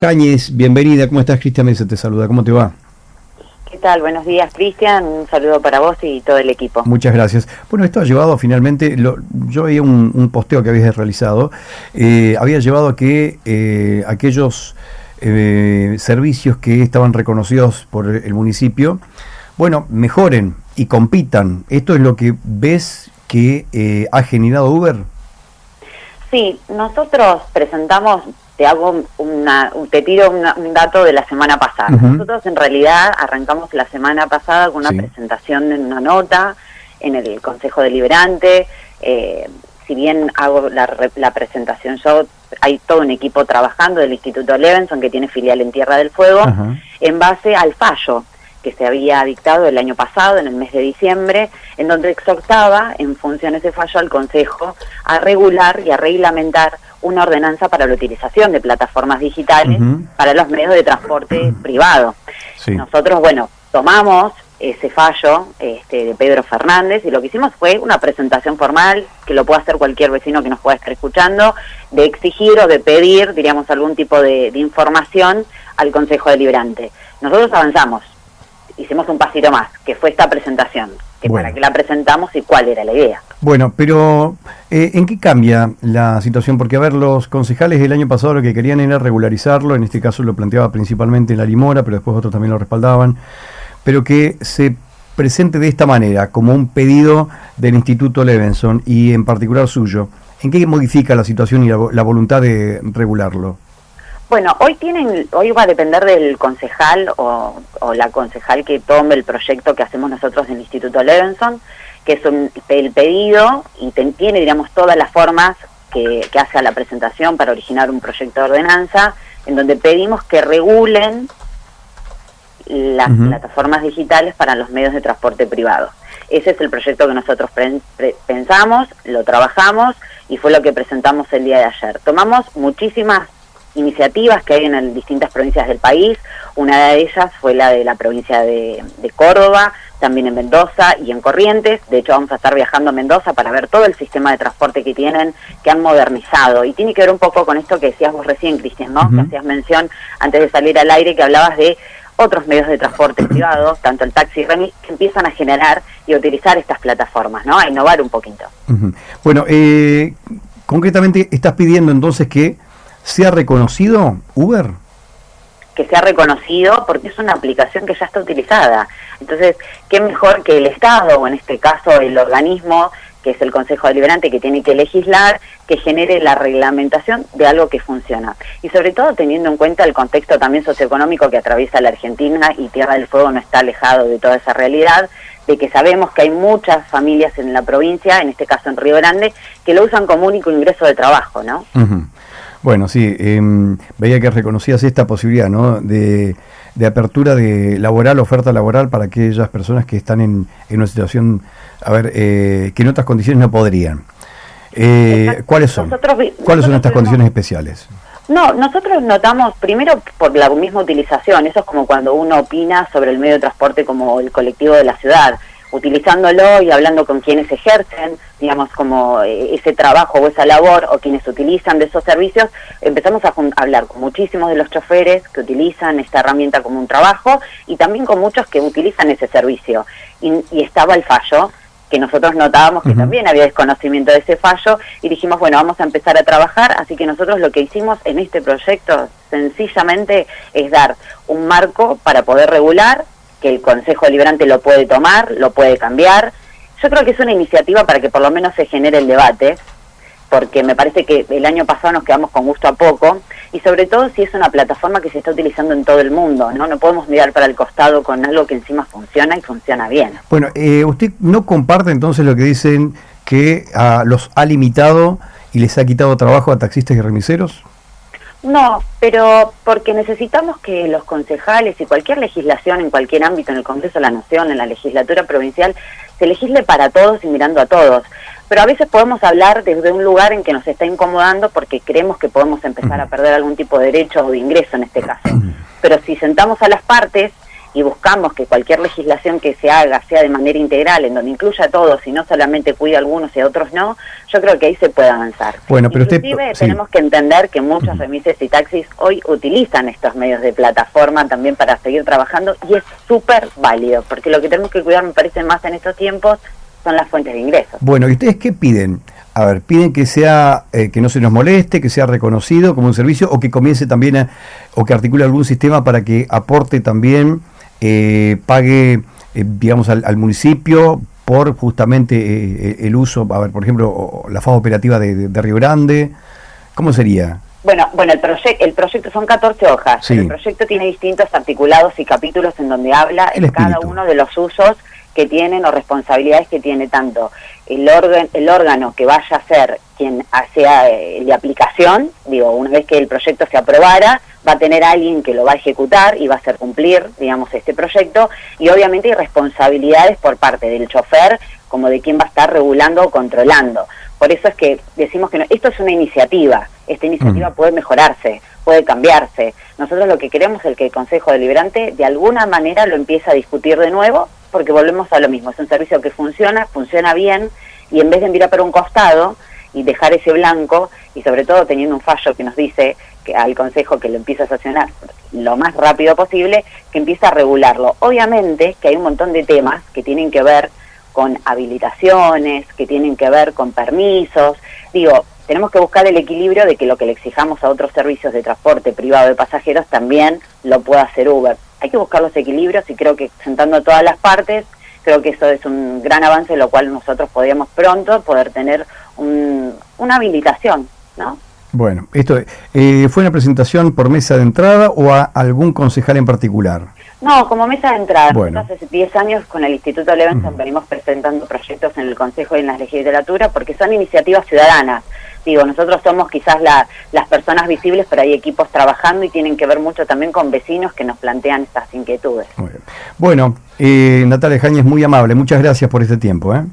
Cáñez, bienvenida. ¿Cómo estás, Cristian Mesa? Te saluda. ¿Cómo te va? ¿Qué tal? Buenos días, Cristian. Un saludo para vos y todo el equipo. Muchas gracias. Bueno, esto ha llevado finalmente, yo veía un, posteo que habías realizado, eh, había llevado a que eh, aquellos eh, servicios que estaban reconocidos por el municipio, bueno, mejoren y compitan. ¿Esto es lo que ves que ha generado Uber? Sí, nosotros presentamos te hago una, te tiro un dato de la semana pasada. Nosotros en realidad arrancamos la semana pasada con una presentación en una nota en el Consejo Deliberante. Eh, si bien hago la, la, presentación yo, hay todo un equipo trabajando del Instituto Levenson que tiene filial en Tierra del Fuego, en base al fallo que se había dictado el año pasado, en el mes de diciembre, en donde exhortaba, en función de ese fallo, al Consejo a regular y a reglamentar una ordenanza para la utilización de plataformas digitales para los medios de transporte privado. Nosotros, bueno, tomamos ese fallo este, de Pedro Fernández y lo que hicimos fue una presentación formal que lo puede hacer cualquier vecino que nos pueda estar escuchando, de exigir o de pedir, diríamos, algún tipo de, de información al Consejo Deliberante. Nosotros avanzamos, hicimos un pasito más, que fue esta presentación, que para qué la presentamos y cuál era la idea. Bueno, pero eh, ¿en qué cambia la situación? Porque, a ver, los concejales del año pasado lo que querían era regularizarlo, en este caso lo planteaba principalmente la Limora, pero después otros también lo respaldaban, pero que se presente de esta manera, como un pedido del Instituto Levenson y en particular suyo. ¿En qué modifica la situación y la voluntad de regularlo? Bueno, hoy tienen, hoy va a depender del concejal o, la concejal que tome el proyecto que hacemos nosotros en el Instituto Levenson, que es un, el pedido y tiene, digamos, todas las formas que, hace a la presentación para originar un proyecto de ordenanza, en donde pedimos que regulen las plataformas digitales para los medios de transporte privado. Ese es el proyecto que nosotros pensamos, lo trabajamos y fue lo que presentamos el día de ayer. Tomamos muchísimas iniciativas que hay en distintas provincias del país. Una de ellas fue la de la provincia de, Córdoba, también en Mendoza y en Corrientes. De hecho, vamos a estar viajando a Mendoza para ver todo el sistema de transporte que tienen, que han modernizado. Y tiene que ver un poco con esto que decías vos recién, Cristian, ¿no? Que hacías mención antes de salir al aire, que hablabas de otros medios de transporte privados, tanto el taxi y remis, que empiezan a generar y a utilizar estas plataformas, ¿no? A innovar un poquito. Bueno, eh, concretamente estás pidiendo entonces que ¿Se ha reconocido Uber? Que se ha reconocido porque es una aplicación que ya está utilizada. Entonces, ¿qué mejor que el Estado, o en este caso el organismo que es el Consejo Deliberante que tiene que legislar, que genere la reglamentación de algo que funciona. Y sobre todo teniendo en cuenta el contexto también socioeconómico que atraviesa la Argentina y Tierra del Fuego no está alejado de toda esa realidad, de que sabemos que hay muchas familias en la provincia, en este caso en Río Grande, que lo usan como único ingreso de trabajo, ¿no? Bueno, sí, em, veía que reconocías esta posibilidad, ¿no? De, apertura de laboral, oferta laboral para aquellas personas que están en, una situación, a ver, eh, que en otras condiciones no podrían. Eh, ¿Cuáles son? ¿Cuáles son estas condiciones especiales? No, nosotros notamos, primero por la misma utilización, eso es como cuando uno opina sobre el medio de transporte como el colectivo de la ciudad utilizándolo y hablando con quienes ejercen, digamos, como eh, ese trabajo o esa labor o quienes utilizan de esos servicios, empezamos a hablar con muchísimos de los choferes que utilizan esta herramienta como un trabajo y también con muchos que utilizan ese servicio. Y, estaba el fallo, que nosotros notábamos que también había desconocimiento de ese fallo y dijimos, bueno, vamos a empezar a trabajar, así que nosotros lo que hicimos en este proyecto sencillamente es dar un marco para poder regular que el Consejo Deliberante lo puede tomar, lo puede cambiar. Yo creo que es una iniciativa para que por lo menos se genere el debate, porque me parece que el año pasado nos quedamos con gusto a poco, y sobre todo si es una plataforma que se está utilizando en todo el mundo, ¿no? No podemos mirar para el costado con algo que encima funciona y funciona bien. Bueno, eh, ¿usted no comparte entonces lo que dicen que ah, los ha limitado y les ha quitado trabajo a taxistas y remiseros? No, pero porque necesitamos que los concejales y cualquier legislación en cualquier ámbito, en el Congreso de la Nación, en la legislatura provincial, se legisle para todos y mirando a todos. Pero a veces podemos hablar desde un lugar en que nos está incomodando porque creemos que podemos empezar a perder algún tipo de derecho o de ingreso en este caso. Pero si sentamos a las partes y buscamos que cualquier legislación que se haga sea de manera integral, en donde incluya a todos y no solamente cuide a algunos y a otros no, yo creo que ahí se puede avanzar. Bueno, pero Inclusive tenemos que entender que muchos remises y taxis hoy utilizan estos medios de plataforma también para seguir trabajando y es súper válido, porque lo que tenemos que cuidar me parece más en estos tiempos son las fuentes de ingresos. Bueno, ¿y ustedes qué piden? A ver, piden que sea, eh, que no se nos moleste, que sea reconocido como un servicio o que comience también a, o que articule algún sistema para que aporte también, eh, pague, eh, digamos, al, municipio por justamente el uso, a ver, por ejemplo, la fase operativa de, Río Grande. ¿Cómo sería? Bueno, bueno, el, proyecto el proyecto son 14 hojas. El proyecto tiene distintos articulados y capítulos en donde habla en cada uno de los usos que tienen o responsabilidades que tiene tanto el, órgano, el órgano que vaya a ser quien sea eh, de aplicación, digo, una vez que el proyecto se aprobara, va a tener alguien que lo va a ejecutar y va a hacer cumplir, digamos, este proyecto, y obviamente hay responsabilidades por parte del chofer como de quien va a estar regulando o controlando. Por eso es que decimos que esto es una iniciativa, esta iniciativa mm. puede mejorarse, puede cambiarse. Nosotros lo que queremos es que el Consejo Deliberante de alguna manera lo empiece a discutir de nuevo porque volvemos a lo mismo, es un servicio que funciona, funciona bien, y en vez de mirar para un costado y dejar ese blanco, y sobre todo teniendo un fallo que nos dice que al Consejo que lo empiece a sancionar lo más rápido posible, que empiece a regularlo. Obviamente que hay un montón de temas que tienen que ver con habilitaciones, que tienen que ver con permisos, digo, tenemos que buscar el equilibrio de que lo que le exijamos a otros servicios de transporte privado de pasajeros también lo pueda hacer Uber hay que buscar los equilibrios y creo que sentando todas las partes, creo que eso es un gran avance, lo cual nosotros podríamos pronto poder tener una habilitación, ¿no? Bueno, esto eh, fue una presentación por mesa de entrada o a algún concejal en particular. No, como mesa de entrada. Bueno. Hace 10 años con el Instituto Levenson venimos presentando proyectos en el Consejo y en la legislatura porque son iniciativas ciudadanas. Digo, nosotros somos quizás las personas visibles, pero hay equipos trabajando y tienen que ver mucho también con vecinos que nos plantean estas inquietudes. Bueno, eh, Natalia Jañez, muy amable. Muchas gracias por este tiempo. ¿eh?